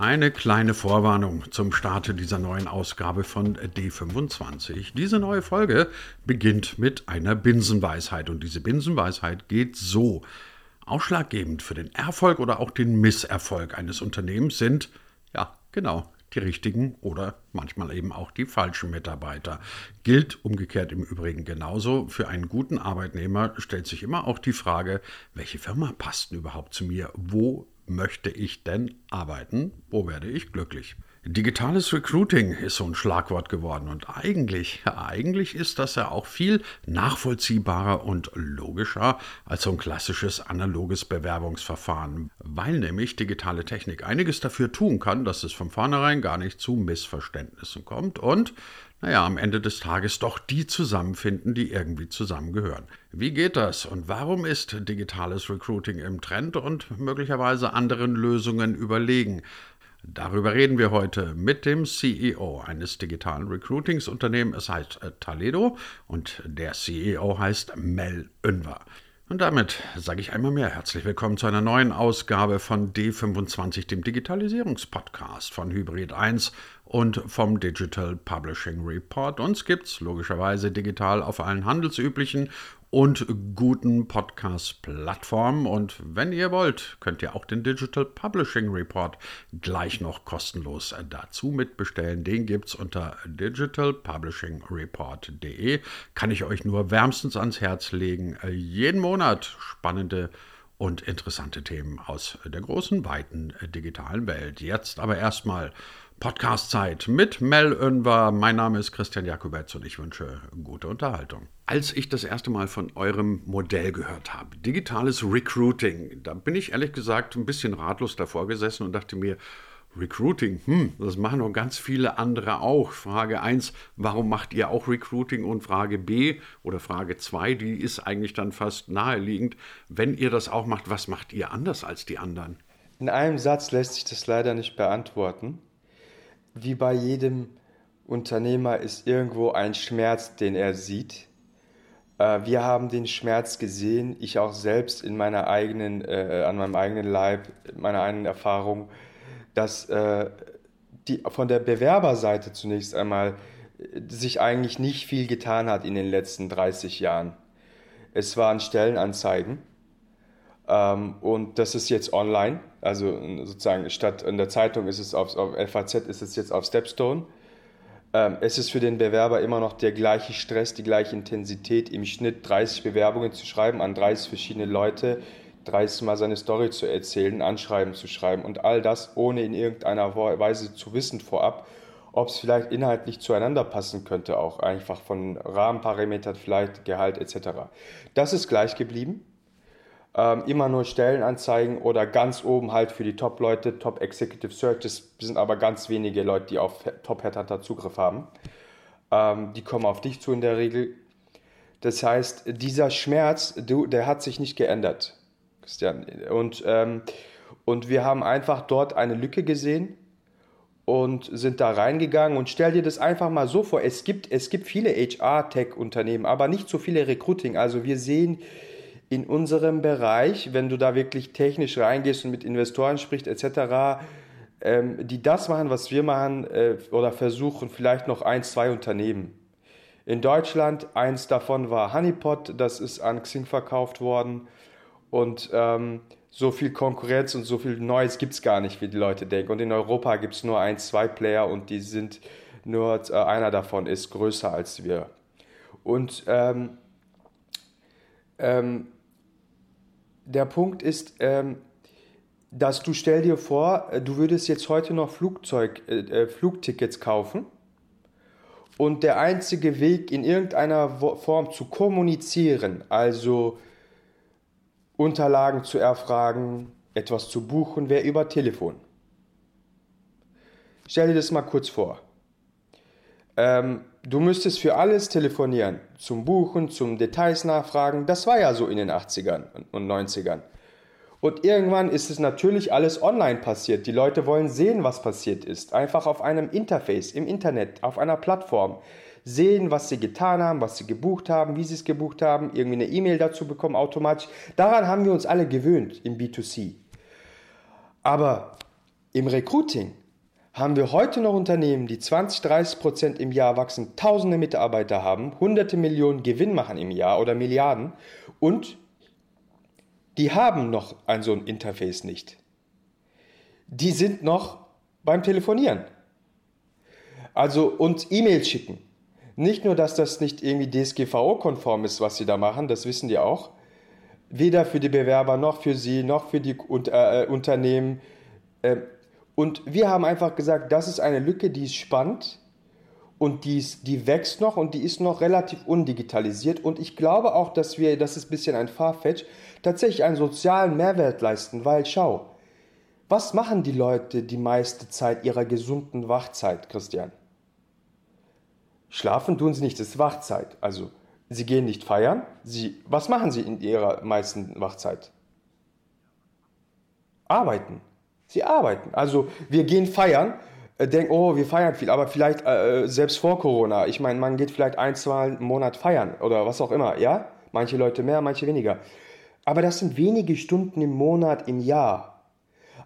Eine kleine Vorwarnung zum Starte dieser neuen Ausgabe von D25. Diese neue Folge beginnt mit einer Binsenweisheit und diese Binsenweisheit geht so. Ausschlaggebend für den Erfolg oder auch den Misserfolg eines Unternehmens sind, ja, genau, die richtigen oder manchmal eben auch die falschen Mitarbeiter. Gilt umgekehrt im Übrigen genauso. Für einen guten Arbeitnehmer stellt sich immer auch die Frage, welche Firma passt denn überhaupt zu mir? Wo möchte ich denn arbeiten? Wo werde ich glücklich? Digitales Recruiting ist so ein Schlagwort geworden und eigentlich, eigentlich ist das ja auch viel nachvollziehbarer und logischer als so ein klassisches analoges Bewerbungsverfahren, weil nämlich digitale Technik einiges dafür tun kann, dass es von vornherein gar nicht zu Missverständnissen kommt und naja, am Ende des Tages doch die zusammenfinden, die irgendwie zusammengehören. Wie geht das und warum ist digitales Recruiting im Trend und möglicherweise anderen Lösungen überlegen? Darüber reden wir heute mit dem CEO eines digitalen Recruitingsunternehmens. Es heißt äh, Taledo und der CEO heißt Mel Önver. Und damit sage ich einmal mehr herzlich willkommen zu einer neuen Ausgabe von D25, dem Digitalisierungspodcast von Hybrid 1 und vom Digital Publishing Report. Uns gibt es logischerweise digital auf allen handelsüblichen und guten Podcast-Plattformen. Und wenn ihr wollt, könnt ihr auch den Digital Publishing Report gleich noch kostenlos dazu mitbestellen. Den gibt es unter digitalpublishingreport.de. Kann ich euch nur wärmstens ans Herz legen. Jeden Monat spannende und interessante Themen aus der großen, weiten digitalen Welt. Jetzt aber erstmal Podcast-Zeit mit Mel Önver. Mein Name ist Christian Jakubetz und ich wünsche gute Unterhaltung. Als ich das erste Mal von eurem Modell gehört habe, digitales Recruiting, da bin ich ehrlich gesagt ein bisschen ratlos davor gesessen und dachte mir, Recruiting, hm, das machen doch ganz viele andere auch. Frage 1, warum macht ihr auch Recruiting? Und Frage B oder Frage 2, die ist eigentlich dann fast naheliegend. Wenn ihr das auch macht, was macht ihr anders als die anderen? In einem Satz lässt sich das leider nicht beantworten wie bei jedem Unternehmer ist irgendwo ein Schmerz, den er sieht. Äh, wir haben den Schmerz gesehen, ich auch selbst in meiner eigenen, äh, an meinem eigenen Leib, meiner eigenen Erfahrung, dass äh, die, von der Bewerberseite zunächst einmal äh, sich eigentlich nicht viel getan hat in den letzten 30 Jahren. Es waren Stellenanzeigen ähm, und das ist jetzt online. Also sozusagen statt in der Zeitung ist es auf, auf FAZ, ist es jetzt auf Stepstone. Ähm, es ist für den Bewerber immer noch der gleiche Stress, die gleiche Intensität, im Schnitt 30 Bewerbungen zu schreiben an 30 verschiedene Leute, 30 Mal seine Story zu erzählen, Anschreiben zu schreiben und all das ohne in irgendeiner Weise zu wissen vorab, ob es vielleicht inhaltlich zueinander passen könnte, auch einfach von Rahmenparametern, vielleicht Gehalt etc. Das ist gleich geblieben ähm, immer nur Stellenanzeigen oder ganz oben halt für die Top-Leute, Top Executive Search. Das sind aber ganz wenige Leute, die auf Top Headhunter Zugriff haben. Ähm, die kommen auf dich zu in der Regel. Das heißt, dieser Schmerz, du, der hat sich nicht geändert, Christian. Und, ähm, und wir haben einfach dort eine Lücke gesehen und sind da reingegangen und stell dir das einfach mal so vor, es gibt, es gibt viele HR-Tech-Unternehmen, aber nicht so viele Recruiting. Also wir sehen in unserem Bereich, wenn du da wirklich technisch reingehst und mit Investoren sprichst etc., ähm, die das machen, was wir machen äh, oder versuchen, vielleicht noch ein, zwei Unternehmen. In Deutschland, eins davon war Honeypot, das ist an Xing verkauft worden und ähm, so viel Konkurrenz und so viel Neues gibt es gar nicht, wie die Leute denken. Und in Europa gibt es nur ein, zwei Player und die sind nur, äh, einer davon ist größer als wir. Und ähm, ähm, der Punkt ist, ähm, dass du stell dir vor, äh, du würdest jetzt heute noch Flugzeug, äh, äh, Flugtickets kaufen und der einzige Weg in irgendeiner Form zu kommunizieren, also Unterlagen zu erfragen, etwas zu buchen, wäre über Telefon. Stell dir das mal kurz vor. Ähm, du müsstest für alles telefonieren, zum Buchen, zum Details nachfragen. Das war ja so in den 80ern und 90ern. Und irgendwann ist es natürlich alles online passiert. Die Leute wollen sehen, was passiert ist. Einfach auf einem Interface, im Internet, auf einer Plattform. Sehen, was sie getan haben, was sie gebucht haben, wie sie es gebucht haben, irgendwie eine E-Mail dazu bekommen automatisch. Daran haben wir uns alle gewöhnt im B2C. Aber Im Recruiting haben wir heute noch Unternehmen, die 20, 30 Prozent im Jahr wachsen, tausende Mitarbeiter haben, hunderte Millionen Gewinn machen im Jahr oder Milliarden und die haben noch ein so ein Interface nicht. Die sind noch beim Telefonieren. Also und E-Mails schicken. Nicht nur, dass das nicht irgendwie DSGVO-konform ist, was sie da machen, das wissen die auch. Weder für die Bewerber noch für sie noch für die äh, Unternehmen. Äh, und wir haben einfach gesagt, das ist eine Lücke, die ist spannend und die, ist, die wächst noch und die ist noch relativ undigitalisiert. Und ich glaube auch, dass wir, das ist ein bisschen ein Farfetch, tatsächlich einen sozialen Mehrwert leisten, weil schau, was machen die Leute die meiste Zeit ihrer gesunden Wachzeit, Christian? Schlafen tun sie nicht, das ist Wachzeit. Also, sie gehen nicht feiern. Sie, was machen sie in ihrer meisten Wachzeit? Arbeiten. Sie arbeiten. Also wir gehen feiern, äh, denken, oh, wir feiern viel, aber vielleicht äh, selbst vor Corona. Ich meine, man geht vielleicht ein, zwei im Monat feiern oder was auch immer, ja? Manche Leute mehr, manche weniger. Aber das sind wenige Stunden im Monat, im Jahr.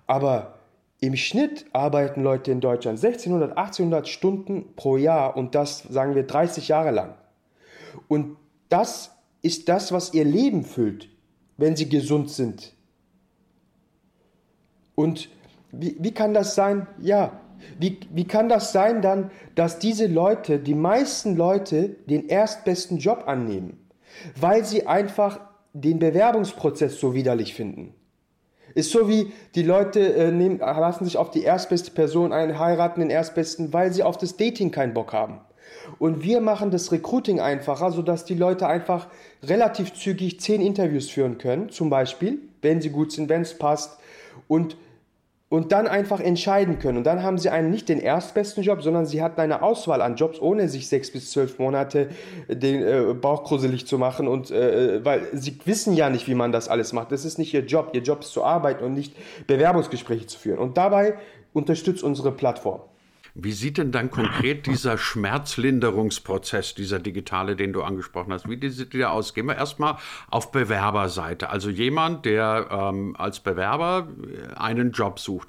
Aber im Schnitt arbeiten Leute in Deutschland 1600, 1800 Stunden pro Jahr und das sagen wir 30 Jahre lang. Und das ist das, was ihr Leben füllt, wenn sie gesund sind. Und wie, wie kann das sein? Ja, wie, wie kann das sein dann, dass diese Leute, die meisten Leute, den erstbesten Job annehmen, weil sie einfach den Bewerbungsprozess so widerlich finden? Ist so wie die Leute äh, nehmen, lassen sich auf die erstbeste Person ein, heiraten den erstbesten, weil sie auf das Dating keinen Bock haben. Und wir machen das Recruiting einfacher, sodass die Leute einfach relativ zügig zehn Interviews führen können, zum Beispiel, wenn sie gut sind, wenn es passt, und, und dann einfach entscheiden können. Und dann haben sie einen nicht den erstbesten Job, sondern sie hatten eine Auswahl an Jobs, ohne sich sechs bis zwölf Monate den äh, Bauch gruselig zu machen. Und äh, weil sie wissen ja nicht, wie man das alles macht. Das ist nicht ihr Job. Ihr Job ist zu arbeiten und nicht Bewerbungsgespräche zu führen. Und dabei unterstützt unsere Plattform. Wie sieht denn dann konkret dieser Schmerzlinderungsprozess, dieser digitale, den du angesprochen hast, wie sieht der aus? Gehen wir erstmal auf Bewerberseite. Also jemand, der ähm, als Bewerber äh, einen Job sucht.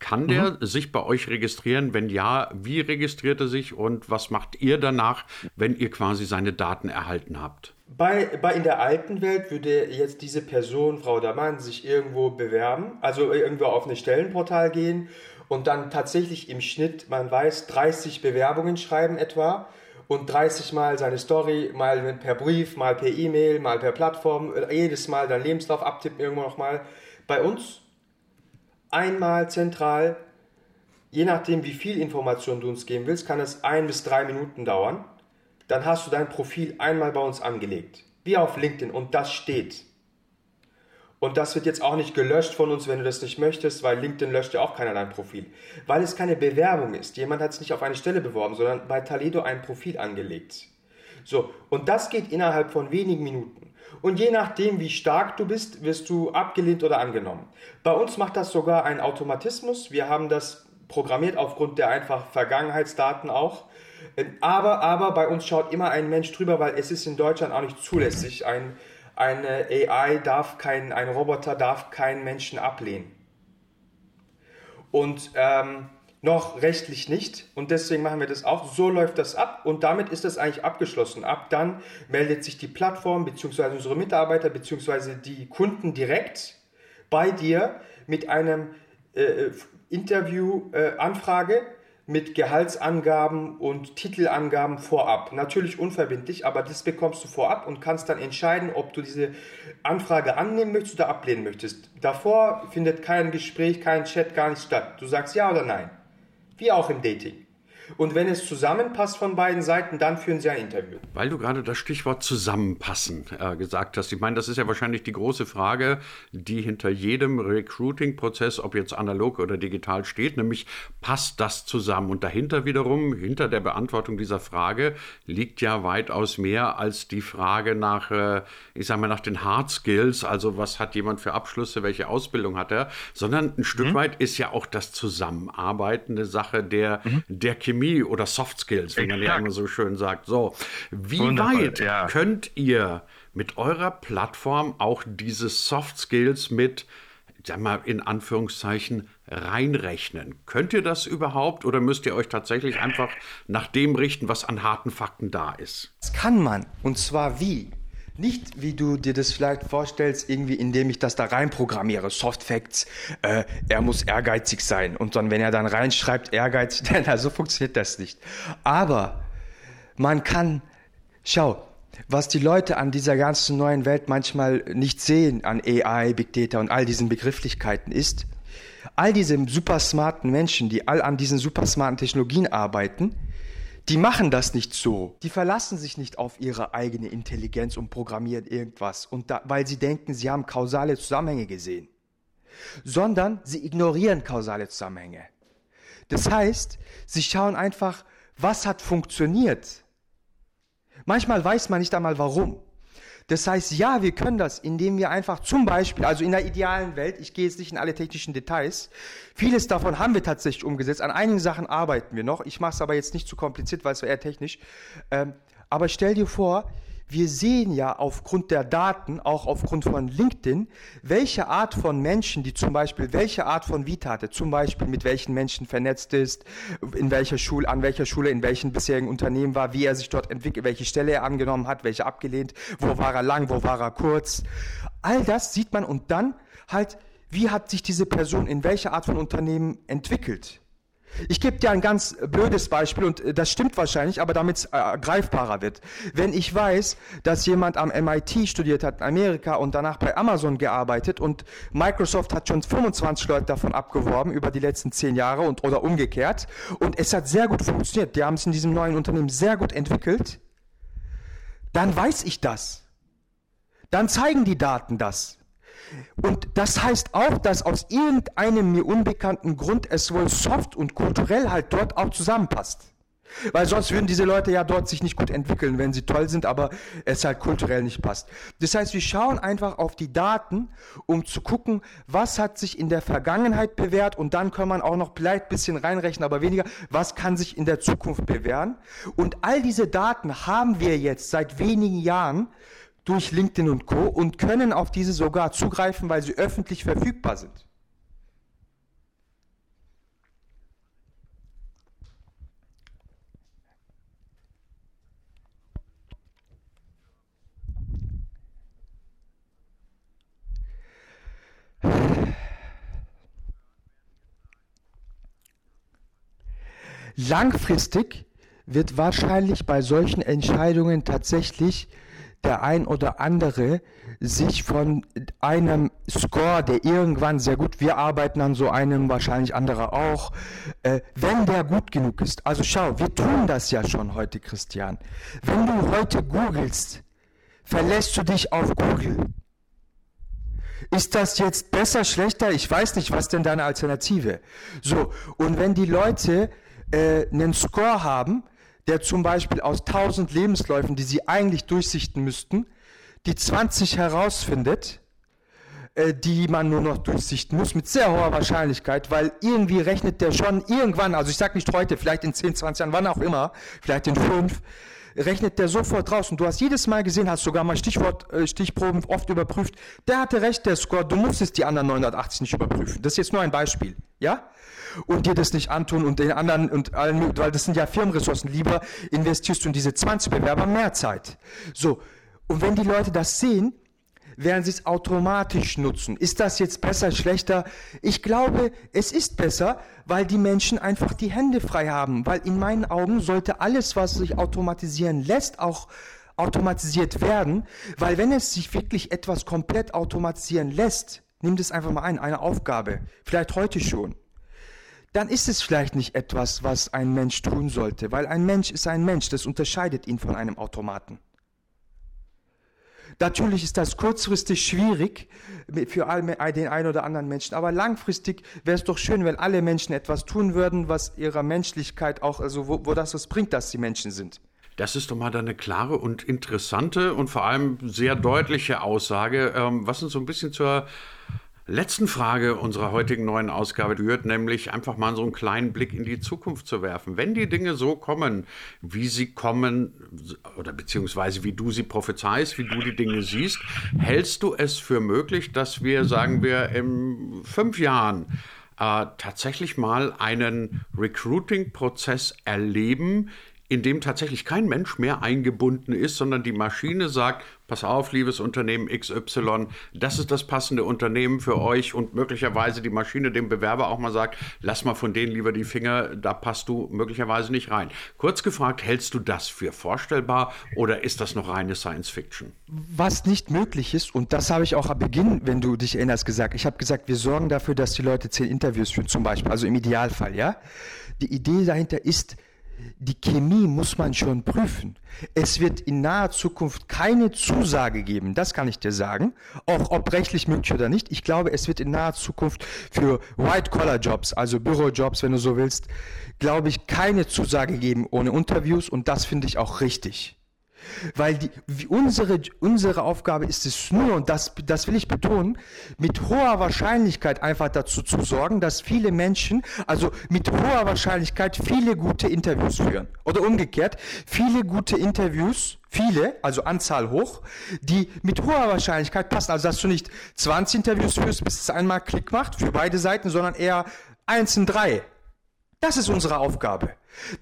Kann der mhm. sich bei euch registrieren? Wenn ja, wie registriert er sich und was macht ihr danach, wenn ihr quasi seine Daten erhalten habt? Bei, bei in der alten Welt würde jetzt diese Person, Frau oder Mann, sich irgendwo bewerben, also irgendwo auf ein Stellenportal gehen und dann tatsächlich im Schnitt, man weiß, 30 Bewerbungen schreiben etwa und 30 Mal seine Story, mal per Brief, mal per E-Mail, mal per Plattform, jedes Mal dein Lebenslauf abtippen irgendwo nochmal. Bei uns einmal zentral, je nachdem wie viel Information du uns geben willst, kann es ein bis drei Minuten dauern. Dann hast du dein Profil einmal bei uns angelegt, wie auf LinkedIn und das steht. Und das wird jetzt auch nicht gelöscht von uns, wenn du das nicht möchtest, weil LinkedIn löscht ja auch keiner dein Profil. Weil es keine Bewerbung ist. Jemand hat es nicht auf eine Stelle beworben, sondern bei Taledo ein Profil angelegt. So, und das geht innerhalb von wenigen Minuten. Und je nachdem, wie stark du bist, wirst du abgelehnt oder angenommen. Bei uns macht das sogar ein Automatismus. Wir haben das programmiert aufgrund der einfach Vergangenheitsdaten auch. Aber, aber bei uns schaut immer ein Mensch drüber, weil es ist in Deutschland auch nicht zulässig, ein eine AI darf kein, ein Roboter darf keinen Menschen ablehnen. Und ähm, noch rechtlich nicht. Und deswegen machen wir das auch. So läuft das ab und damit ist das eigentlich abgeschlossen. Ab dann meldet sich die Plattform bzw. unsere Mitarbeiter bzw. die Kunden direkt bei dir mit einem äh, Interview-Anfrage. Äh, mit Gehaltsangaben und Titelangaben vorab. Natürlich unverbindlich, aber das bekommst du vorab und kannst dann entscheiden, ob du diese Anfrage annehmen möchtest oder ablehnen möchtest. Davor findet kein Gespräch, kein Chat gar nicht statt. Du sagst ja oder nein. Wie auch im Dating. Und wenn es zusammenpasst von beiden Seiten, dann führen Sie ein Interview. Weil du gerade das Stichwort zusammenpassen äh, gesagt hast. Ich meine, das ist ja wahrscheinlich die große Frage, die hinter jedem Recruiting-Prozess, ob jetzt analog oder digital steht, nämlich passt das zusammen? Und dahinter wiederum, hinter der Beantwortung dieser Frage, liegt ja weitaus mehr als die Frage nach, äh, ich sage mal, nach den Hard Skills, also was hat jemand für Abschlüsse, welche Ausbildung hat er, sondern ein Stück mhm. weit ist ja auch das Zusammenarbeiten eine Sache der, mhm. der Chemie Chemie oder Soft Skills, wie man ja immer so schön sagt. So, wie Wundervoll, weit ja. könnt ihr mit eurer Plattform auch diese Soft Skills mit sag mal, in Anführungszeichen reinrechnen. Könnt ihr das überhaupt oder müsst ihr euch tatsächlich einfach nach dem richten, was an harten Fakten da ist? Das kann man. Und zwar wie? Nicht, wie du dir das vielleicht vorstellst, irgendwie, indem ich das da reinprogrammiere. Soft Facts, äh, er muss ehrgeizig sein. Und dann, wenn er dann reinschreibt, ehrgeizig, dann, so funktioniert das nicht. Aber man kann, schau, was die Leute an dieser ganzen neuen Welt manchmal nicht sehen, an AI, Big Data und all diesen Begrifflichkeiten, ist, all diese super smarten Menschen, die all an diesen super smarten Technologien arbeiten, die machen das nicht so. Die verlassen sich nicht auf ihre eigene Intelligenz und programmieren irgendwas, und da, weil sie denken, sie haben kausale Zusammenhänge gesehen, sondern sie ignorieren kausale Zusammenhänge. Das heißt, sie schauen einfach, was hat funktioniert Manchmal weiß man nicht einmal warum. Das heißt, ja, wir können das, indem wir einfach zum Beispiel, also in der idealen Welt, ich gehe jetzt nicht in alle technischen Details, vieles davon haben wir tatsächlich umgesetzt. An einigen Sachen arbeiten wir noch. Ich mache es aber jetzt nicht zu kompliziert, weil es eher technisch. Ähm, aber stell dir vor, wir sehen ja aufgrund der Daten, auch aufgrund von LinkedIn, welche Art von Menschen, die zum Beispiel welche Art von Vita hatte, zum Beispiel mit welchen Menschen vernetzt ist, in welcher Schule, an welcher Schule, in welchen bisherigen Unternehmen war, wie er sich dort entwickelt, welche Stelle er angenommen hat, welche abgelehnt, wo war er lang, wo war er kurz. All das sieht man und dann halt, wie hat sich diese Person in welcher Art von Unternehmen entwickelt. Ich gebe dir ein ganz blödes Beispiel und äh, das stimmt wahrscheinlich, aber damit es äh, greifbarer wird. Wenn ich weiß, dass jemand am MIT studiert hat in Amerika und danach bei Amazon gearbeitet und Microsoft hat schon 25 Leute davon abgeworben über die letzten 10 Jahre und oder umgekehrt und es hat sehr gut funktioniert, die haben es in diesem neuen Unternehmen sehr gut entwickelt, dann weiß ich das. Dann zeigen die Daten das. Und das heißt auch, dass aus irgendeinem mir unbekannten Grund es wohl soft und kulturell halt dort auch zusammenpasst. Weil sonst würden diese Leute ja dort sich nicht gut entwickeln, wenn sie toll sind, aber es halt kulturell nicht passt. Das heißt, wir schauen einfach auf die Daten, um zu gucken, was hat sich in der Vergangenheit bewährt und dann kann man auch noch vielleicht ein bisschen reinrechnen, aber weniger, was kann sich in der Zukunft bewähren. Und all diese Daten haben wir jetzt seit wenigen Jahren durch LinkedIn und Co. und können auf diese sogar zugreifen, weil sie öffentlich verfügbar sind. Langfristig wird wahrscheinlich bei solchen Entscheidungen tatsächlich der ein oder andere sich von einem Score, der irgendwann sehr gut, wir arbeiten an so einem, wahrscheinlich andere auch, äh, wenn der gut genug ist. Also schau, wir tun das ja schon heute, Christian. Wenn du heute googelst, verlässt du dich auf Google. Ist das jetzt besser, schlechter? Ich weiß nicht, was denn deine Alternative? So, und wenn die Leute äh, einen Score haben, der zum Beispiel aus 1000 Lebensläufen, die sie eigentlich durchsichten müssten, die 20 herausfindet, äh, die man nur noch durchsichten muss, mit sehr hoher Wahrscheinlichkeit, weil irgendwie rechnet der schon irgendwann, also ich sage nicht heute, vielleicht in 10, 20 Jahren, wann auch immer, vielleicht in 5, rechnet der sofort raus. Und du hast jedes Mal gesehen, hast sogar mal Stichwort, äh, Stichproben oft überprüft. Der hatte recht, der Score, du musstest die anderen 980 nicht überprüfen. Das ist jetzt nur ein Beispiel, ja? und dir das nicht antun und den anderen und allen, weil das sind ja Firmenressourcen. Lieber investierst du in diese 20 Bewerber mehr Zeit. So. Und wenn die Leute das sehen, werden sie es automatisch nutzen. Ist das jetzt besser, schlechter? Ich glaube, es ist besser, weil die Menschen einfach die Hände frei haben. Weil in meinen Augen sollte alles, was sich automatisieren lässt, auch automatisiert werden. Weil wenn es sich wirklich etwas komplett automatisieren lässt, nimmt es einfach mal ein, eine Aufgabe. Vielleicht heute schon dann ist es vielleicht nicht etwas, was ein Mensch tun sollte, weil ein Mensch ist ein Mensch, das unterscheidet ihn von einem Automaten. Natürlich ist das kurzfristig schwierig für den einen oder anderen Menschen, aber langfristig wäre es doch schön, wenn alle Menschen etwas tun würden, was ihrer Menschlichkeit auch, also wo, wo das was bringt, dass sie Menschen sind. Das ist doch mal eine klare und interessante und vor allem sehr deutliche Aussage, ähm, was uns so ein bisschen zur letzten Frage unserer heutigen neuen Ausgabe gehört, nämlich einfach mal so einen kleinen Blick in die Zukunft zu werfen. Wenn die Dinge so kommen, wie sie kommen, oder beziehungsweise wie du sie prophezeist, wie du die Dinge siehst, hältst du es für möglich, dass wir, sagen wir, in fünf Jahren äh, tatsächlich mal einen Recruiting-Prozess erleben, in dem tatsächlich kein Mensch mehr eingebunden ist, sondern die Maschine sagt, pass auf, liebes Unternehmen XY, das ist das passende Unternehmen für euch und möglicherweise die Maschine dem Bewerber auch mal sagt, lass mal von denen lieber die Finger, da passt du möglicherweise nicht rein. Kurz gefragt, hältst du das für vorstellbar oder ist das noch reine Science Fiction? Was nicht möglich ist, und das habe ich auch am Beginn, wenn du dich erinnerst, gesagt, ich habe gesagt, wir sorgen dafür, dass die Leute zehn Interviews führen, zum Beispiel, also im Idealfall, ja. Die Idee dahinter ist, die Chemie muss man schon prüfen. Es wird in naher Zukunft keine Zusage geben, das kann ich dir sagen, auch ob rechtlich möglich oder nicht. Ich glaube, es wird in naher Zukunft für White-Collar-Jobs, also Bürojobs, wenn du so willst, glaube ich, keine Zusage geben ohne Interviews und das finde ich auch richtig. Weil die, unsere, unsere Aufgabe ist es nur, und das, das will ich betonen, mit hoher Wahrscheinlichkeit einfach dazu zu sorgen, dass viele Menschen, also mit hoher Wahrscheinlichkeit viele gute Interviews führen. Oder umgekehrt, viele gute Interviews, viele, also Anzahl hoch, die mit hoher Wahrscheinlichkeit passen. Also dass du nicht 20 Interviews führst, bis es einmal Klick macht für beide Seiten, sondern eher eins in drei. Das ist unsere Aufgabe.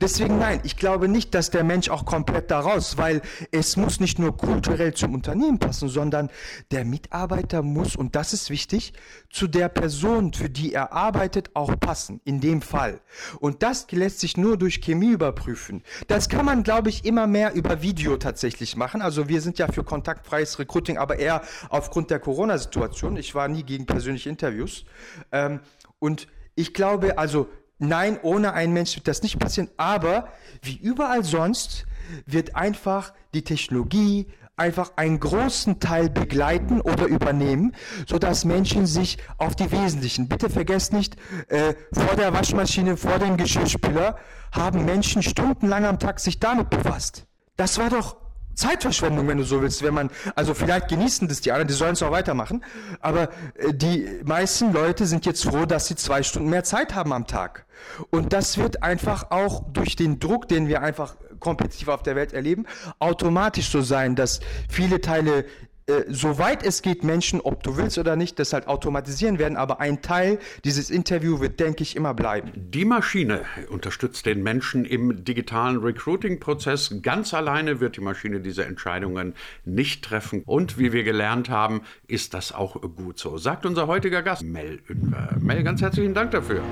Deswegen nein, ich glaube nicht, dass der Mensch auch komplett daraus, weil es muss nicht nur kulturell zum Unternehmen passen, sondern der Mitarbeiter muss, und das ist wichtig, zu der Person, für die er arbeitet, auch passen, in dem Fall. Und das lässt sich nur durch Chemie überprüfen. Das kann man, glaube ich, immer mehr über Video tatsächlich machen. Also wir sind ja für kontaktfreies Recruiting, aber eher aufgrund der Corona-Situation. Ich war nie gegen persönliche Interviews. Ähm, und ich glaube, also Nein, ohne einen Mensch wird das nicht passieren. Aber wie überall sonst wird einfach die Technologie einfach einen großen Teil begleiten oder übernehmen, so dass Menschen sich auf die wesentlichen. Bitte vergesst nicht, äh, vor der Waschmaschine, vor dem Geschirrspüler haben Menschen stundenlang am Tag sich damit befasst. Das war doch Zeitverschwendung, wenn du so willst, wenn man, also vielleicht genießen das die anderen, die sollen es auch weitermachen, aber äh, die meisten Leute sind jetzt froh, dass sie zwei Stunden mehr Zeit haben am Tag. Und das wird einfach auch durch den Druck, den wir einfach kompetitiv auf der Welt erleben, automatisch so sein, dass viele Teile äh, soweit es geht, Menschen, ob du willst oder nicht, das halt automatisieren werden, aber ein Teil dieses Interview wird, denke ich, immer bleiben. Die Maschine unterstützt den Menschen im digitalen Recruiting-Prozess. Ganz alleine wird die Maschine diese Entscheidungen nicht treffen. Und wie wir gelernt haben, ist das auch gut so, sagt unser heutiger Gast, Mel Mel, ganz herzlichen Dank dafür.